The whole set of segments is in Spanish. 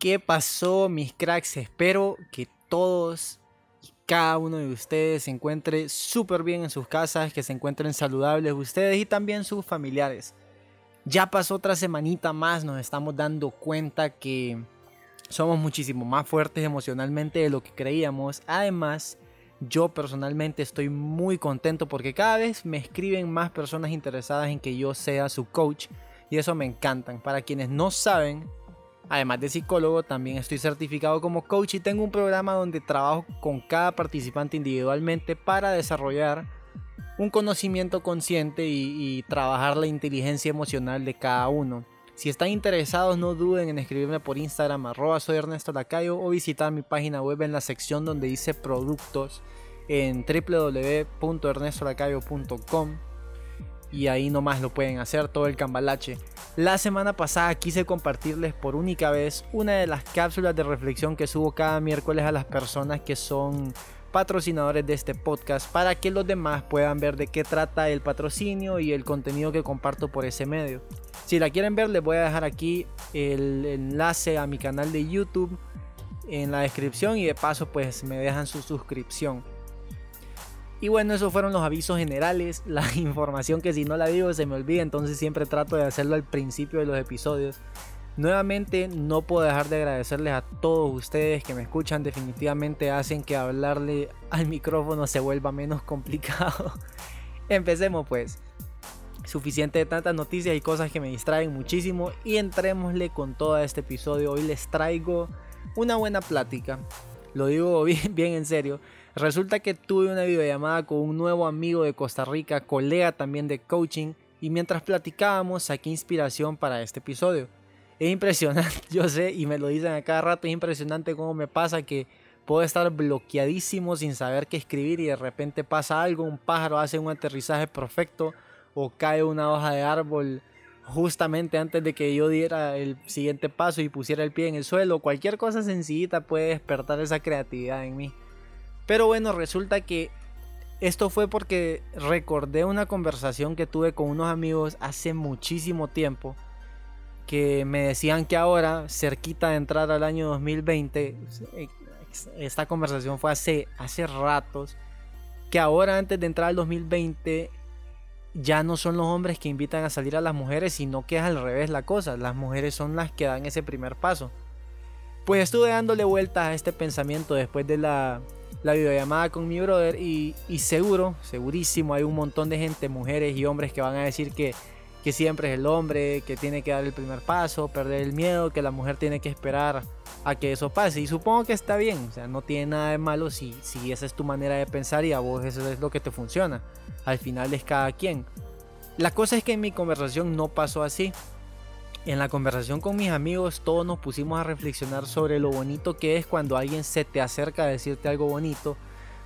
¿Qué pasó, mis cracks? Espero que todos y cada uno de ustedes se encuentre súper bien en sus casas, que se encuentren saludables ustedes y también sus familiares. Ya pasó otra semanita más, nos estamos dando cuenta que somos muchísimo más fuertes emocionalmente de lo que creíamos. Además, yo personalmente estoy muy contento porque cada vez me escriben más personas interesadas en que yo sea su coach y eso me encantan. Para quienes no saben, Además de psicólogo, también estoy certificado como coach y tengo un programa donde trabajo con cada participante individualmente para desarrollar un conocimiento consciente y, trabajar la inteligencia emocional de cada uno. Si están interesados, no duden en escribirme por Instagram, arroba soy Ernesto Lacayo, o visitar mi página web en la sección donde dice productos en www.ernestolacayo.com y ahí nomás lo pueden hacer todo el cambalache. La semana pasada quise compartirles por única vez una de las cápsulas de reflexión que subo cada miércoles a las personas que son patrocinadores de este podcast para que los demás puedan ver de qué trata el patrocinio y el contenido que comparto por ese medio. Si la quieren ver les voy a dejar aquí el enlace a mi canal de YouTube en la descripción y de paso pues me dejan su suscripción. Y bueno, esos fueron los avisos generales, la información que si no la digo se me olvida, entonces siempre trato de hacerlo al principio de los episodios. Nuevamente no puedo dejar de agradecerles a todos ustedes que me escuchan, definitivamente hacen que hablarle al micrófono se vuelva menos complicado. Empecemos pues. Suficiente de tantas noticias y cosas que me distraen muchísimo y entrémosle con todo este episodio. Hoy les traigo una buena plática. Lo digo bien, bien en serio Resulta que tuve una videollamada con un nuevo amigo de Costa Rica, colega también de coaching, y mientras platicábamos saqué inspiración para este episodio. Es impresionante, yo sé, y me lo dicen a cada rato, es impresionante cómo me pasa que puedo estar bloqueadísimo sin saber qué escribir y de repente pasa algo, un pájaro hace un aterrizaje perfecto o cae una hoja de árbol justamente antes de que yo diera el siguiente paso y pusiera el pie en el suelo. Cualquier cosa sencillita puede despertar esa creatividad en mí. Pero bueno, resulta que esto fue porque recordé una conversación que tuve con unos amigos hace muchísimo tiempo que me decían que ahora, cerquita de entrar al año 2020, esta conversación fue hace, hace ratos, que ahora antes de entrar al 2020 ya no son los hombres que invitan a salir a las mujeres, sino que es al revés la cosa, las mujeres son las que dan ese primer paso. Pues estuve dándole vueltas a este pensamiento después de la la videollamada con mi brother y, seguro, segurísimo, hay un montón de gente, mujeres y hombres que van a decir que, que siempre es el hombre, que tiene que dar el primer paso, perder el miedo, que la mujer tiene que esperar a que eso pase. Y supongo que está bien, o sea, no tiene nada de malo si, si esa es tu manera de pensar y a vos eso es lo que te funciona. Al final es cada quien. La cosa es que en mi conversación no pasó así. En la conversación con mis amigos todos nos pusimos a reflexionar sobre lo bonito que es cuando alguien se te acerca a decirte algo bonito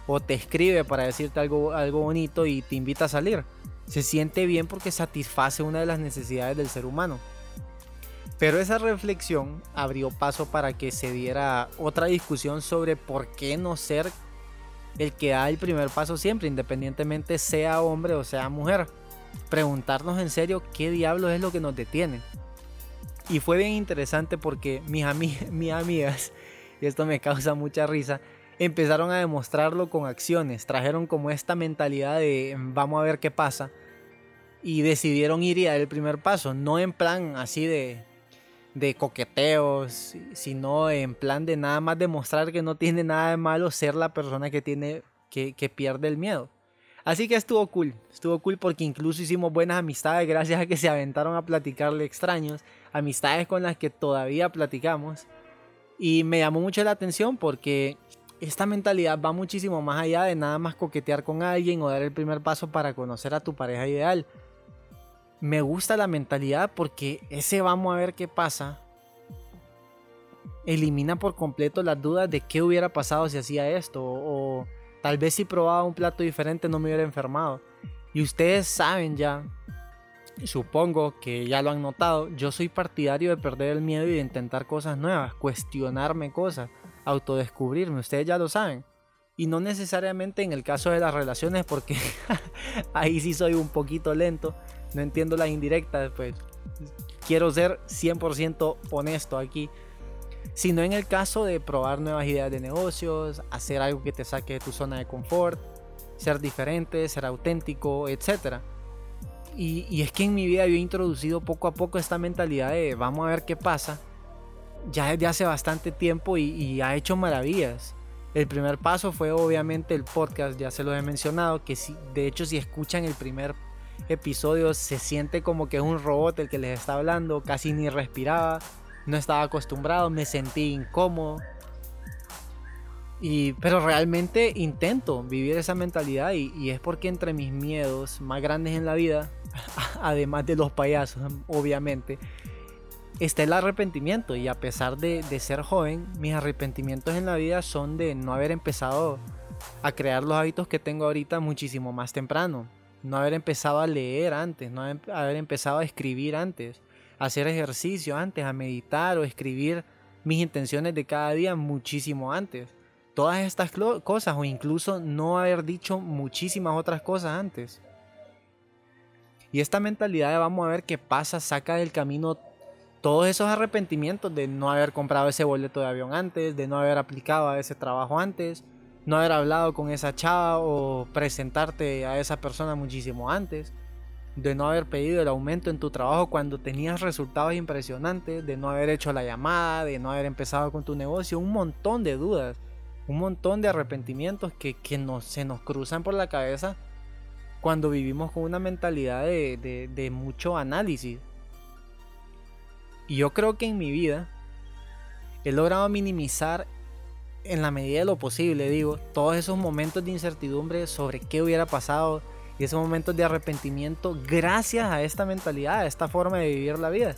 o te escribe para decirte algo, algo bonito y te invita a salir. Se siente bien porque satisface una de las necesidades del ser humano. Pero esa reflexión abrió paso para que se diera otra discusión sobre por qué no ser el que da el primer paso siempre, independientemente sea hombre o sea mujer. Preguntarnos en serio qué diablo es lo que nos detiene. Y fue bien interesante porque mis, amigas, y esto me causa mucha risa, empezaron a demostrarlo con acciones. Trajeron como esta mentalidad de vamos a ver qué pasa. Y decidieron ir y dar el primer paso. No en plan así de, de coqueteos, sino en plan de nada más demostrar que no tiene nada de malo ser la persona que tiene que, que pierde el miedo. Así que estuvo cool, estuvo cool porque incluso hicimos buenas amistades gracias a que se aventaron a platicarle extraños, amistades con las que todavía platicamos. Y me llamó mucho la atención porque esta mentalidad va muchísimo más allá de nada más coquetear con alguien o dar el primer paso para conocer a tu pareja ideal. Me gusta la mentalidad porque ese vamos a ver qué pasa elimina por completo las dudas de qué hubiera pasado si hacía esto o tal vez si probaba un plato diferente no me hubiera enfermado. Y ustedes saben ya, supongo que ya lo han notado, yo soy partidario de perder el miedo y de intentar cosas nuevas, cuestionarme cosas, autodescubrirme, ustedes ya lo saben. Y no necesariamente en el caso de las relaciones, porque ahí sí soy un poquito lento, no entiendo las indirectas, pues quiero ser 100% honesto aquí sino en el caso de probar nuevas ideas de negocios, hacer algo que te saque de tu zona de confort, ser diferente, ser auténtico, etc. Y, es que en mi vida yo he introducido poco a poco esta mentalidad de vamos a ver qué pasa, ya desde hace bastante tiempo y, ha hecho maravillas. El primer paso fue obviamente el podcast, ya se lo he mencionado, que si, de hecho si escuchan el primer episodio se siente como que es un robot el que les está hablando, casi ni respiraba no estaba acostumbrado, me sentí incómodo. Y, pero realmente intento vivir esa mentalidad y, es porque entre mis miedos más grandes en la vida, además de los payasos, obviamente, está el arrepentimiento. Y a pesar de, de ser joven, mis arrepentimientos en la vida son de no haber empezado a crear los hábitos que tengo ahorita muchísimo más temprano. No haber empezado a leer antes, no haber empezado a escribir antes hacer ejercicio antes, a meditar o escribir mis intenciones de cada día muchísimo antes. Todas estas cosas o incluso no haber dicho muchísimas otras cosas antes. Y esta mentalidad de vamos a ver qué pasa saca del camino todos esos arrepentimientos de no haber comprado ese boleto de avión antes, de no haber aplicado a ese trabajo antes, no haber hablado con esa chava o presentarte a esa persona muchísimo antes de no haber pedido el aumento en tu trabajo cuando tenías resultados impresionantes, de no haber hecho la llamada, de no haber empezado con tu negocio, un montón de dudas, un montón de arrepentimientos que, se nos cruzan por la cabeza cuando vivimos con una mentalidad de, de mucho análisis. Y yo creo que en mi vida he logrado minimizar en la medida de lo posible, digo, todos esos momentos de incertidumbre sobre qué hubiera pasado, y esos momentos de arrepentimiento gracias a esta mentalidad, a esta forma de vivir la vida.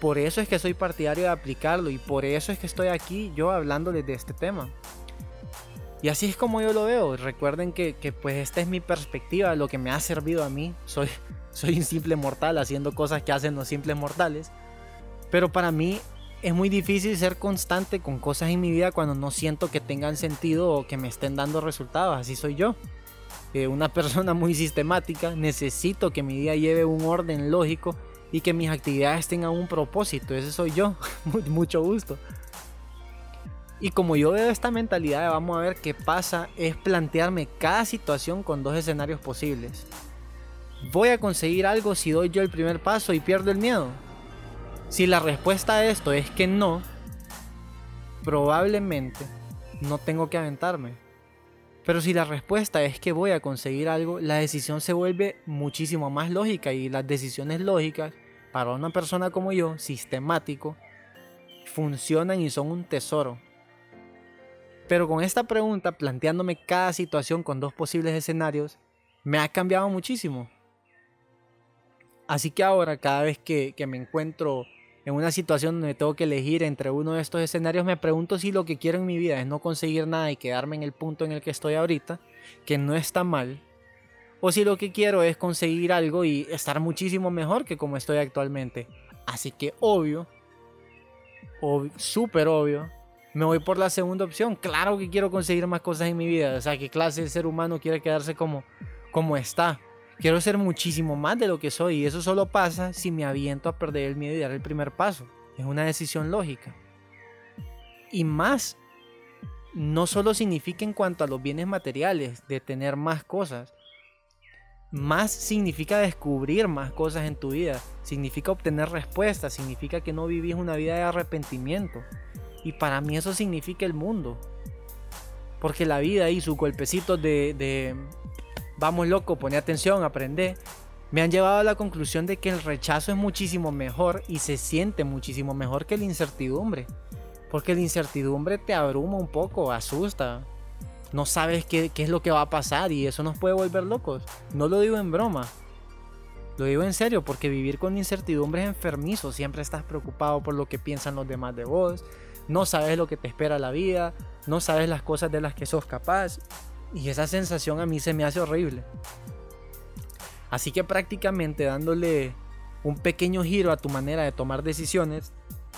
Por eso es que soy partidario de aplicarlo y por eso es que estoy aquí yo hablándoles de este tema. Y así es como yo lo veo. Recuerden que, pues esta es mi perspectiva, lo que me ha servido a mí. Soy, soy un simple mortal haciendo cosas que hacen los simples mortales. Pero para mí es muy difícil ser constante con cosas en mi vida cuando no siento que tengan sentido o que me estén dando resultados. Así soy yo una persona muy sistemática, necesito que mi día lleve un orden lógico y que mis actividades tengan un propósito. Ese soy yo, mucho gusto. Y como yo veo esta mentalidad vamos a ver qué pasa, es plantearme cada situación con dos escenarios posibles. ¿Voy a conseguir algo si doy yo el primer paso y pierdo el miedo? Si la respuesta a esto es que no, probablemente no tengo que aventarme. Pero si la respuesta es que voy a conseguir algo, la decisión se vuelve muchísimo más lógica y las decisiones lógicas para una persona como yo, sistemático, funcionan y son un tesoro. Pero con esta pregunta, planteándome cada situación con dos posibles escenarios, me ha cambiado muchísimo. Así que ahora, cada vez que, que me encuentro en una situación donde tengo que elegir entre uno de estos escenarios, me pregunto si lo que quiero en mi vida es no conseguir nada y quedarme en el punto en el que estoy ahorita, que no está mal, o si lo que quiero es conseguir algo y estar muchísimo mejor que como estoy actualmente. Así que obvio, súper obvio, me voy por la segunda opción. Claro que quiero conseguir más cosas en mi vida. O sea, ¿qué clase de ser humano quiere quedarse como, como está? Quiero ser muchísimo más de lo que soy y eso solo pasa si me aviento a perder el miedo y dar el primer paso. Es una decisión lógica. Y más, no solo significa en cuanto a los bienes materiales, de tener más cosas. Más significa descubrir más cosas en tu vida. Significa obtener respuestas. Significa que no vivís una vida de arrepentimiento. Y para mí eso significa el mundo. Porque la vida y sus golpecitos de, de vamos loco, pone atención, aprende, me han llevado a la conclusión de que el rechazo es muchísimo mejor y se siente muchísimo mejor que la incertidumbre. Porque la incertidumbre te abruma un poco, asusta. No sabes qué, qué es lo que va a pasar y eso nos puede volver locos. No lo digo en broma. Lo digo en serio porque vivir con incertidumbre es enfermizo. Siempre estás preocupado por lo que piensan los demás de vos. No sabes lo que te espera la vida. No sabes las cosas de las que sos capaz. Y esa sensación a mí se me hace horrible. Así que prácticamente dándole un pequeño giro a tu manera de tomar decisiones,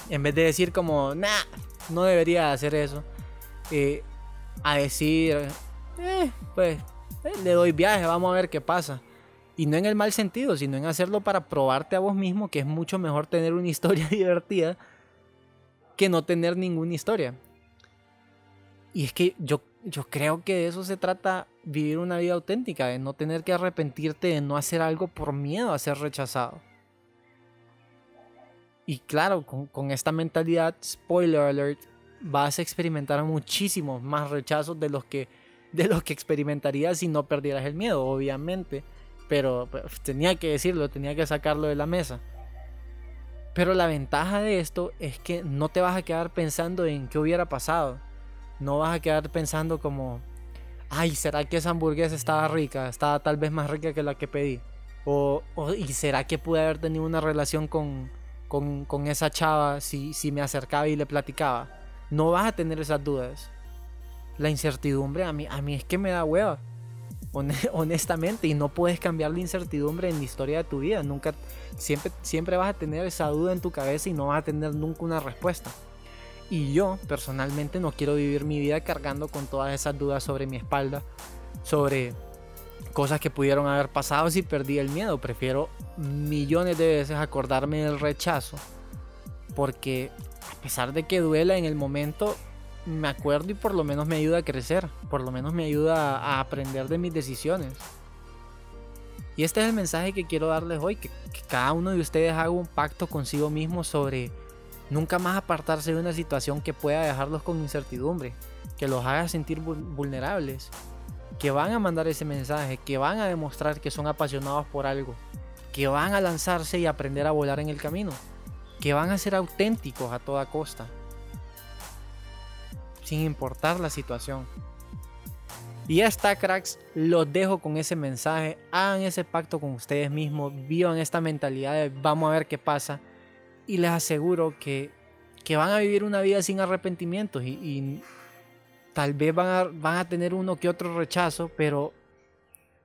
en vez de decir como, nah, no debería hacer eso, eh, a decir, eh, pues eh, le doy viaje, vamos a ver qué pasa. Y no en el mal sentido, sino en hacerlo para probarte a vos mismo que es mucho mejor tener una historia divertida que no tener ninguna historia. Y es que yo, yo creo que de eso se trata vivir una vida auténtica, de no tener que arrepentirte de no hacer algo por miedo a ser rechazado. Y claro, con, esta mentalidad, spoiler alert, vas a experimentar muchísimos más rechazos de los que de los que experimentarías si no perdieras el miedo, obviamente pero pues, tenía que decirlo, tenía que sacarlo de la mesa. Pero la ventaja de esto es que no te vas a quedar pensando en qué hubiera pasado. No vas a quedar pensando como, ay, ¿será que esa hamburguesa estaba rica? Estaba tal vez más rica que la que pedí. O, ¿y será que pude haber tenido una relación con, con, con esa chava si, si me acercaba y le platicaba? No vas a tener esas dudas. La incertidumbre a mí, a mí es que me da hueva. honestamente, y no puedes cambiar la incertidumbre en la historia de tu vida. Nunca, siempre, siempre vas a tener esa duda en tu cabeza y no vas a tener nunca una respuesta. Y yo personalmente no quiero vivir mi vida cargando con todas esas dudas sobre mi espalda, sobre cosas que pudieron haber pasado si perdí el miedo. Prefiero millones de veces acordarme del rechazo, porque a pesar de que duela en el momento, me acuerdo y por lo menos me ayuda a crecer, por lo menos me ayuda a aprender de mis decisiones. Y este es el mensaje que quiero darles hoy, que, cada uno de ustedes haga un pacto consigo mismo sobre nunca más apartarse de una situación que pueda dejarlos con incertidumbre, que los haga sentir vulnerables, que van a mandar ese mensaje, que van a demostrar que son apasionados por algo, que van a lanzarse y aprender a volar en el camino, que van a ser auténticos a toda costa sin importar la situación. Y ya está, cracks. Los dejo con ese mensaje. Hagan ese pacto con ustedes mismos. Vivan esta mentalidad de vamos a ver qué pasa. Y les aseguro que, que van a vivir una vida sin arrepentimientos. Y, tal vez van a, van a tener uno que otro rechazo, pero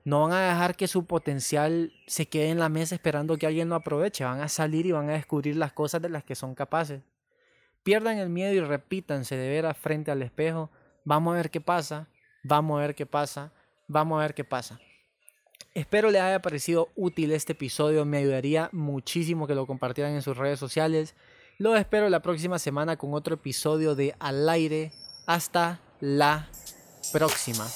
no van a dejar que su potencial se quede en la mesa esperando que alguien lo aproveche. Van a salir y van a descubrir las cosas de las que son capaces. Pierdan el miedo y repítanse de veras frente al espejo. Vamos a ver qué pasa, vamos a ver qué pasa, vamos a ver qué pasa. Espero les haya parecido útil este episodio, me ayudaría muchísimo que lo compartieran en sus redes sociales. Los espero la próxima semana con otro episodio de Al aire. Hasta la próxima.